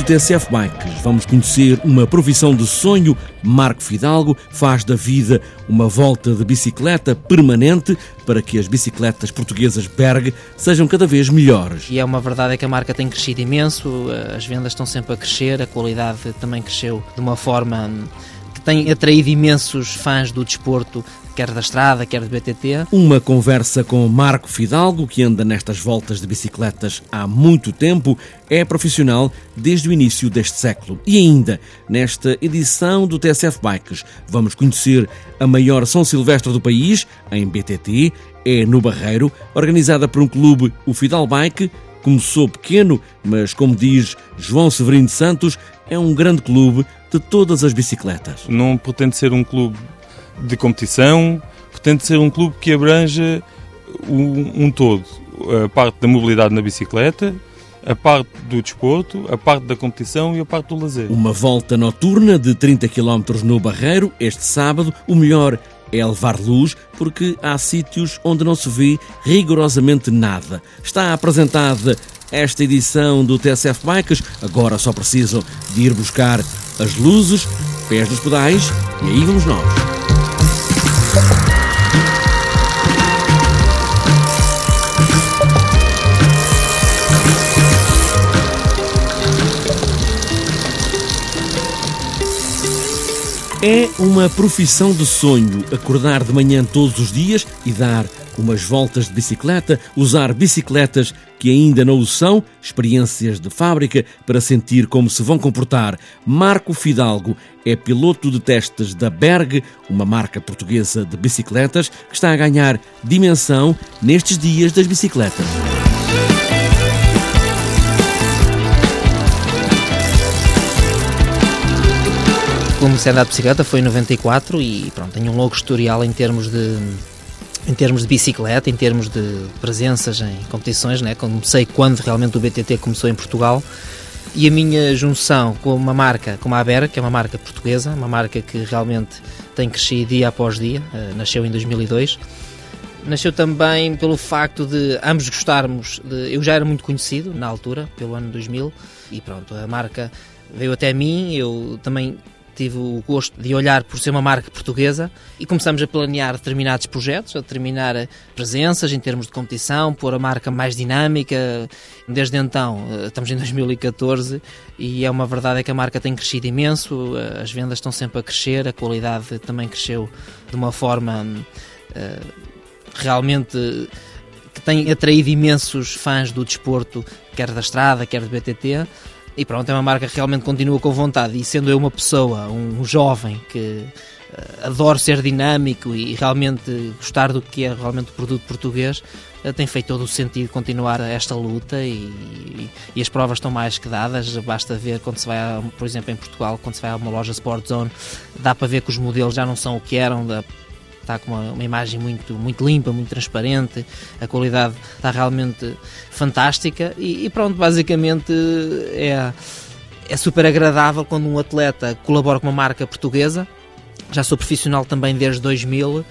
do TSF Bikes, vamos conhecer uma profissão de sonho. Marco Fidalgo faz da vida uma volta de bicicleta permanente para que as bicicletas portuguesas Berg sejam cada vez melhores. E é uma verdade é que a marca tem crescido imenso, as vendas estão sempre a crescer, a qualidade também cresceu de uma forma que tem atraído imensos fãs do desporto quer da estrada, quer do BTT. Uma conversa com Marco Fidalgo, que anda nestas voltas de bicicletas há muito tempo, é profissional desde o início deste século. E ainda, nesta edição do TSF Bikes, vamos conhecer a maior São Silvestre do país, em BTT, é no Barreiro, organizada por um clube, o Fidal Bike, começou pequeno, mas como diz João Severino de Santos, é um grande clube de todas as bicicletas. Não pretende ser um clube de competição, pretende ser um clube que abranja um, um todo. A parte da mobilidade na bicicleta, a parte do desporto, a parte da competição e a parte do lazer. Uma volta noturna de 30 km no Barreiro, este sábado. O melhor é levar luz, porque há sítios onde não se vê rigorosamente nada. Está apresentada esta edição do TSF Bikes. Agora só precisam de ir buscar as luzes, pés nos pedais e aí vamos nós. É uma profissão de sonho acordar de manhã todos os dias e dar umas voltas de bicicleta, usar bicicletas que ainda não o são, experiências de fábrica para sentir como se vão comportar. Marco Fidalgo é piloto de testes da Berg, uma marca portuguesa de bicicletas que está a ganhar dimensão nestes dias das bicicletas. Comecei a andar de bicicleta foi em 94 e pronto, tenho um longo historial em termos de em termos de bicicleta, em termos de presenças em competições, né? comecei quando realmente o BTT começou em Portugal e a minha junção com uma marca como a Abera, que é uma marca portuguesa, uma marca que realmente tem crescido dia após dia, uh, nasceu em 2002. Nasceu também pelo facto de ambos gostarmos, de, eu já era muito conhecido na altura, pelo ano 2000, e pronto, a marca veio até mim, eu também tive o gosto de olhar por ser uma marca portuguesa e começamos a planear determinados projetos, a determinar presenças em termos de competição, pôr a marca mais dinâmica. Desde então, eh, estamos em 2014 e é uma verdade é que a marca tem crescido imenso, eh, as vendas estão sempre a crescer, a qualidade também cresceu de uma forma uh, realmente que tem atraído imensos fãs do desporto, quer da estrada, quer do BTT. E pronto, é uma marca que realmente continua com vontade. E sendo eu uma pessoa, um jovem que uh, adoro ser dinâmico e realmente gostar do que é realmente o produto português, uh, tem feito todo o sentido continuar esta luta e, e, e, as provas estão mais que dadas. Basta ver quando se vai, a, por exemplo, em Portugal, quando se vai a uma loja Sport Zone, dá para ver que os modelos já não são o que eram, da, está com uma, uma, imagem muito, muito limpa, muito transparente, a qualidade está realmente fantástica. E, e pronto, basicamente é, é super agradável quando um atleta colabora com uma marca portuguesa. Já sou profissional também desde 2000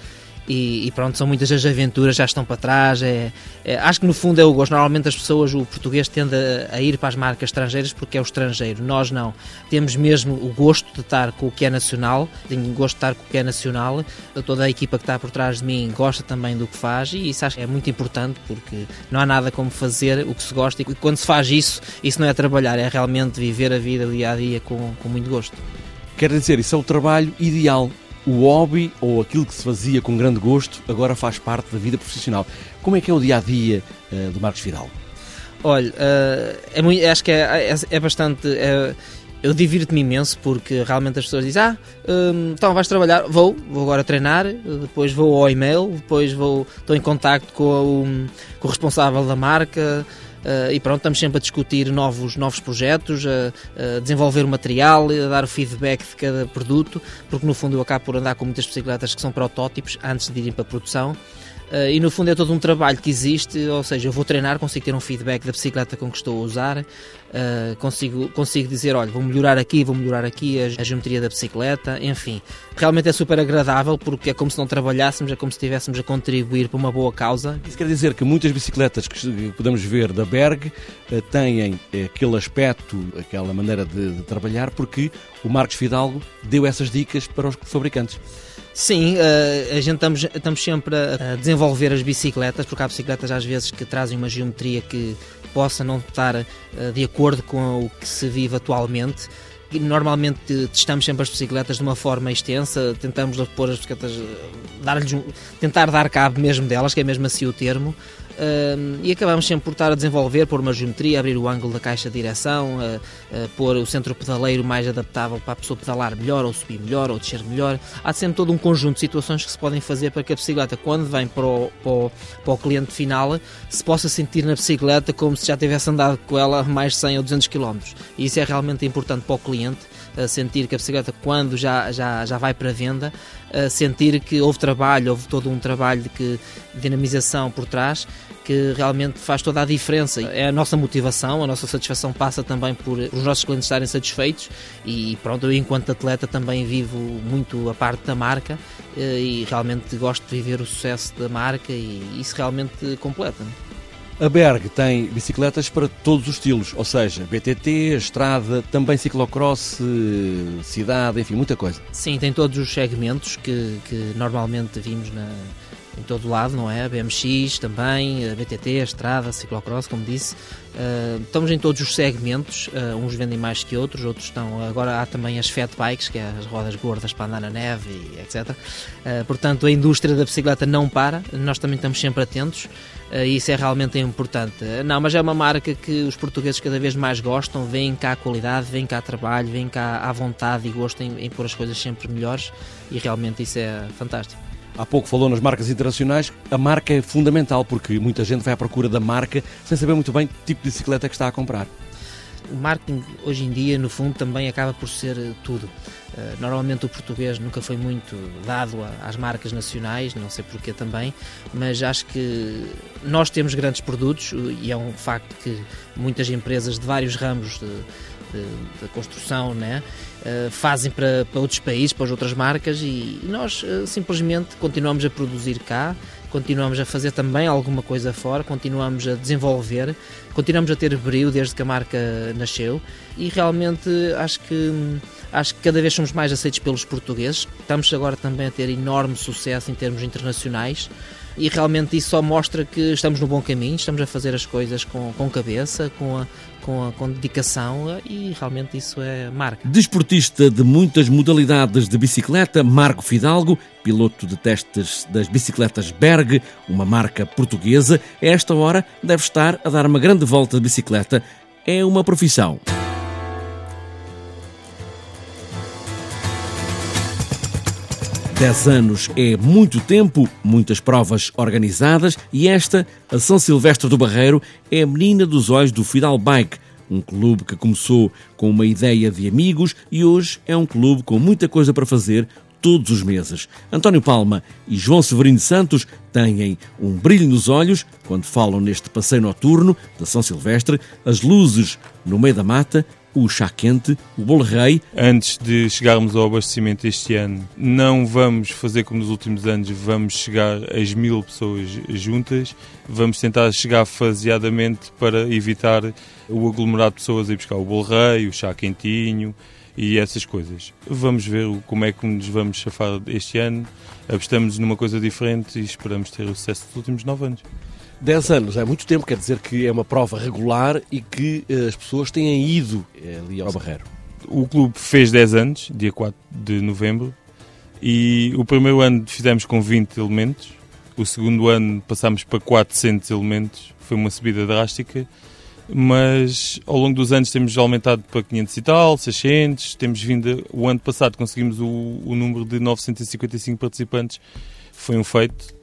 e, e, pronto, são muitas as aventuras, já estão para trás. É, é, acho que no fundo é o gosto. Normalmente as pessoas, o português tende a, a, ir para as marcas estrangeiras porque é o estrangeiro. Nós não. Temos mesmo o gosto de estar com o que é nacional, tenho gosto de estar com o que é nacional. Toda a equipa que está por trás de mim gosta também do que faz e isso acho que é muito importante porque não há nada como fazer o que se gosta e quando se faz isso, isso não é trabalhar, é realmente viver a vida dia a dia com, com muito gosto. Quer dizer, isso é o trabalho ideal o hobby ou aquilo que se fazia com grande gosto agora faz parte da vida profissional. Como é que é o dia a dia uh, do Marcos Fidalgo? Olha, uh, é muito, acho que é, é, é bastante. É, eu divirto-me imenso porque realmente as pessoas dizem: Ah, um, então vais trabalhar? Vou, vou agora treinar, depois vou ao e-mail, depois vou, estou em contacto com com o responsável da marca. Uh, e pronto, estamos sempre a discutir novos, novos projetos, a, a, desenvolver o material, a dar o feedback de cada produto, porque no fundo eu acabo por andar com muitas bicicletas que são protótipos antes de irem para a produção. Uh, e no fundo é todo um trabalho que existe, ou seja, eu vou treinar, consigo ter um feedback da bicicleta com que estou a usar, uh, uh, consigo, consigo dizer, olha, vou melhorar aqui, vou melhorar aqui a, a, geometria da bicicleta, enfim. Realmente é super agradável porque é como se não trabalhássemos, é como se estivéssemos a contribuir para uma boa causa. Isso quer dizer que muitas bicicletas que podemos ver da Berg uh, têm aquele aspecto, aquela maneira de, de trabalhar, porque o Marcos Fidalgo deu essas dicas para os fabricantes. Sim, uh, a gente estamos, estamos sempre a, desenvolver as bicicletas, porque há bicicletas às vezes que trazem uma geometria que possa não estar uh, de acordo com o que se vive atualmente. Normalmente testamos sempre as bicicletas de uma forma extensa, tentamos pôr as bicicletas, eh, dar um, tentar dar cabo mesmo delas, que é mesmo assim o termo, E acabamos sempre por estar a desenvolver, pôr uma geometria, abrir o ângulo da caixa de direção, uh, uh, pôr o centro pedaleiro mais adaptável para a pessoa pedalar melhor, ou subir melhor, ou descer melhor. Há sempre todo um conjunto de situações que se podem fazer para que a bicicleta, quando vem para o, para o, para o cliente final, se possa sentir na bicicleta como se já tivesse andado com ela mais 100 ou 200 km. E isso é realmente importante para o cliente sentir que a bicicleta, quando já, já, já vai para a venda, sentir que houve trabalho, houve todo um trabalho de, que, de dinamização por trás que realmente faz toda a diferença. É a nossa motivação, a nossa satisfação passa também por os nossos clientes estarem satisfeitos e pronto, eu enquanto atleta também vivo muito a parte da marca eh, e realmente gosto de viver o sucesso da marca e isso realmente completa. A Berg tem bicicletas para todos os estilos, ou seja, BTT, estrada, também ciclocross, cidade, enfim, muita coisa. Sim, tem todos os segmentos que, que normalmente vimos na, em todo lado, não é? BMX também, BTT, estrada, ciclocross, como disse. Uh, estamos em todos os segmentos, uh, uns vendem mais que outros, outros estão. Agora há também as fat bikes, que é as rodas gordas para andar na neve, e etc. Uh, ah, portanto, a indústria da bicicleta não para, nós também estamos sempre atentos. e isso é realmente importante. Não, mas é uma marca que os portugueses cada vez mais gostam, veem cá a qualidade, veem cá trabalho, veem cá a vontade e gosto em, em pôr as coisas sempre melhores e realmente isso é fantástico. Há pouco falou nas marcas internacionais. A marca é fundamental porque muita gente vai à procura da marca sem saber muito bem que tipo de bicicleta é que está a comprar. O marketing hoje em dia, no fundo, também acaba por ser eh, tudo. Eh, normalmente o português nunca foi muito dado às marcas nacionais, não sei porquê também, mas acho que nós temos grandes produtos e é um facto que muitas empresas de vários ramos da construção né, uh, fazem para, para outros países, para as outras marcas e, e nós uh, simplesmente continuamos a produzir cá, continuamos a fazer também alguma coisa fora, continuamos a desenvolver, continuamos a ter brilho desde que a marca nasceu e realmente acho que acho que cada vez somos mais aceitos pelos portugueses. Estamos agora também a ter enorme sucesso em termos internacionais e realmente isso só mostra que estamos no bom caminho, estamos a fazer as coisas com, com cabeça, com, a, com, a, com dedicação e realmente isso é marca. Desportista de muitas modalidades de bicicleta, Marco Fidalgo, piloto de testes das bicicletas Berg, uma marca portuguesa, a esta hora deve estar a dar uma grande volta de bicicleta. É uma profissão. 10 anos é muito tempo, muitas provas organizadas e esta, a São Silvestre do Barreiro, é a menina dos olhos do Fidal Bike, um clube que começou com uma ideia de amigos e hoje é um clube com muita coisa para fazer todos os meses. António Palma e João Severino Santos têm um brilho nos olhos quando falam neste passeio noturno da São Silvestre, as luzes no meio da mata o chá quente, o bolo rei. Antes de chegarmos ao abastecimento este ano, não vamos fazer como nos últimos anos, vamos chegar às mil pessoas juntas, vamos tentar chegar faseadamente para evitar o aglomerado de pessoas a ir buscar o bolo rei, o chá quentinho e essas coisas. Vamos ver como é que nos vamos chafar este ano, apostamos numa coisa diferente e esperamos ter o sucesso dos últimos nove anos. 10 anos é muito tempo, quer dizer que é uma prova regular e que uh, as pessoas têm ido uh, ali ao Barreiro. O clube fez 10 anos, dia 4 de novembro, e o primeiro ano fizemos com 20 elementos, o segundo ano passámos para 400 elementos, foi uma subida drástica, mas ao longo dos anos temos aumentado para 500 e tal, 600, temos vindo, o ano passado conseguimos o, o número de 955 participantes, foi um feito,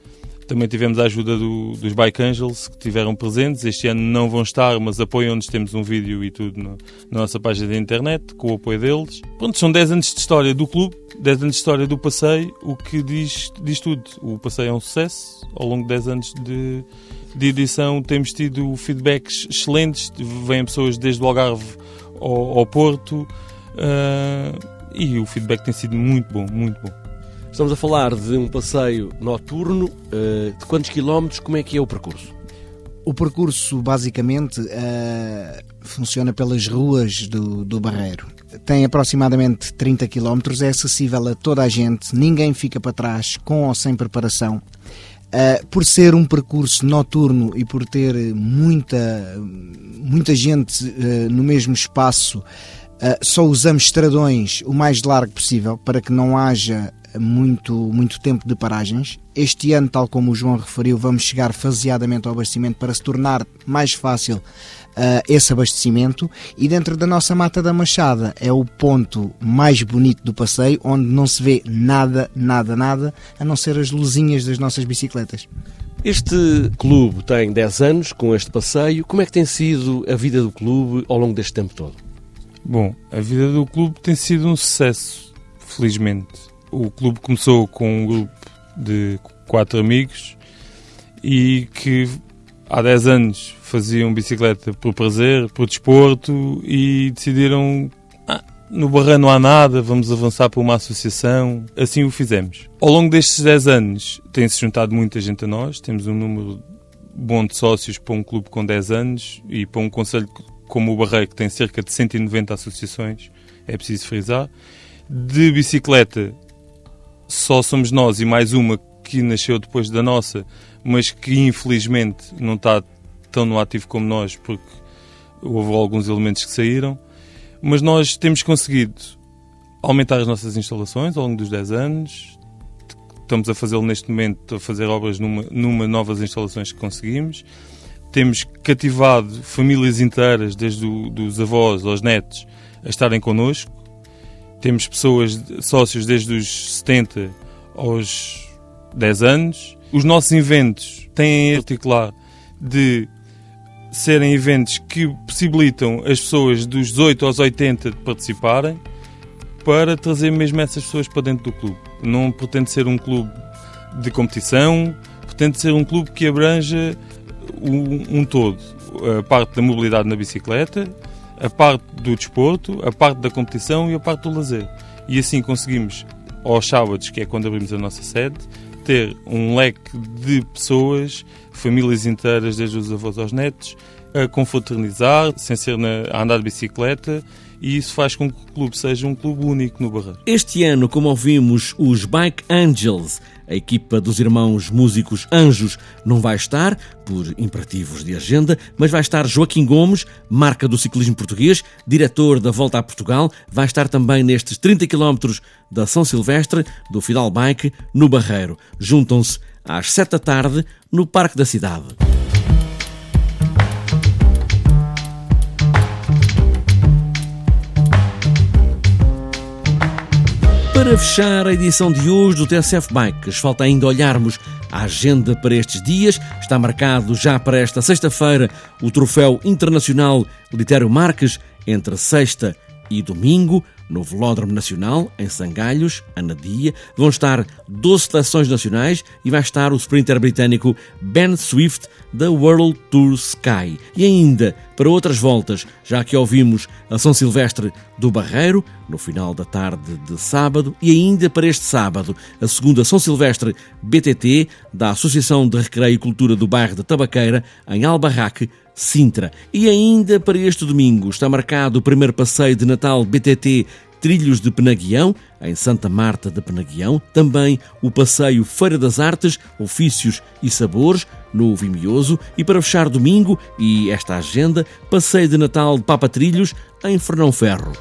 também tivemos a ajuda do, dos Bike Angels, que estiveram presentes. Este ano não vão estar, mas apoiam-nos. Temos um vídeo e tudo no, na nossa página da internet, com o apoio deles. Pronto, são 10 anos de história do clube, 10 anos de história do passeio, o que diz, diz tudo. O passeio é um sucesso ao longo de 10 anos de, de edição temos tido feedbacks excelentes, vêm pessoas desde o Algarve ao, ao Porto uh, e o feedback tem sido muito bom, muito bom. Estamos a falar de um passeio noturno, uh, de quantos quilómetros, como é que é o percurso? O percurso basicamente uh, funciona pelas ruas do, do Barreiro. Tem aproximadamente 30 km, é acessível a toda a gente, ninguém fica para trás, com ou sem preparação. Uh, por ser um percurso noturno e por ter muita, muita gente uh, no mesmo espaço, só usamos estradões o mais largo possível para que não haja muito, muito tempo de paragens. Este ano, tal como o João referiu, vamos chegar faseadamente ao abastecimento para se tornar mais fácil uh, esse abastecimento e dentro da nossa Mata da Machada é o ponto mais bonito do passeio, onde não se vê nada, nada, nada, a não ser as luzinhas das nossas bicicletas. Este clube tem 10 anos com este passeio. Como é que tem sido a vida do clube ao longo deste tempo todo? Bom, a vida do clube tem sido um sucesso, felizmente. O clube começou com um grupo de quatro amigos e que há 10 anos faziam bicicleta por prazer, por desporto e decidiram ah, no Barra não há nada, vamos avançar para uma associação. Assim o fizemos. Ao longo destes 10 anos tem-se juntado muita gente a nós, temos um número bom de sócios para um clube com 10 anos e para um conselho como o Barreiro que tem cerca de 190 associações, é preciso frisar. De bicicleta só somos nós e mais uma que nasceu depois da nossa, mas que infelizmente não está tão no ativo como nós, porque houve alguns elementos que saíram. Mas nós temos conseguido aumentar as nossas instalações ao longo dos 10 anos. Estamos a fazê-lo neste momento, a fazer obras numa, numa novas instalações que conseguimos. Temos cativado famílias inteiras, desde os dos avós aos netos, a estarem connosco. Temos pessoas, sócios desde os 70 aos 10 anos. Os nossos eventos têm em particular de serem eventos que possibilitam as pessoas dos 18 aos 80 de participarem para trazer mesmo essas pessoas para dentro do clube. Não pretende ser um clube de competição, pretende ser um clube que abranja um, um todo. A parte da mobilidade na bicicleta, a parte do desporto, a parte da competição e a parte do lazer. E assim conseguimos, aos sábados, que é quando abrimos a nossa sede, ter um leque de pessoas, famílias inteiras, desde os avós aos netos, a confraternizar, sem ser na, a andar de bicicleta, e isso faz com que o clube seja um clube único no Barreiro. Este ano, como ouvimos, os Bike Angels, a equipa dos irmãos músicos Anjos, não vai estar, por imperativos de agenda, mas vai estar Joaquim Gomes, marca do ciclismo português, diretor da Volta a Portugal, vai estar também nestes 30 km da São Silvestre, do Fidal Bike, no Barreiro. Juntam-se às 7 da tarde no Parque da Cidade. Para fechar a edição de hoje do TSF Bikes, falta ainda olharmos a agenda para estes dias. Está marcado já para esta sexta-feira o Troféu Internacional Litério Marques entre sexta e domingo no Velódromo Nacional, em Sangalhos, Anadia, vão estar 12 seleções nacionais e vai estar o sprinter britânico Ben Swift da World Tour Sky. E ainda para outras voltas, já que ouvimos a São Silvestre do Barreiro, no final da tarde de sábado, e ainda para este sábado, a segunda São Silvestre BTT da Associação de Recreio e Cultura do Bairro da Tabaqueira, em Albarraque, Sintra. E ainda para este domingo está marcado o primeiro passeio de Natal BTT Trilhos de Penaguião, em Santa Marta de Penaguião, também o passeio Feira das Artes, Ofícios e Sabores, no Vimioso, e para fechar domingo e esta agenda, passeio de Natal de Papa Trilhos, em Fernão Ferro.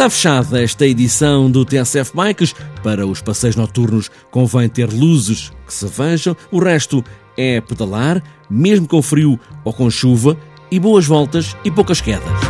Está fechada esta edição do TSF Bikes. Para os passeios noturnos convém ter luzes que se vejam, o resto é pedalar, mesmo com frio ou com chuva, e boas voltas e poucas quedas.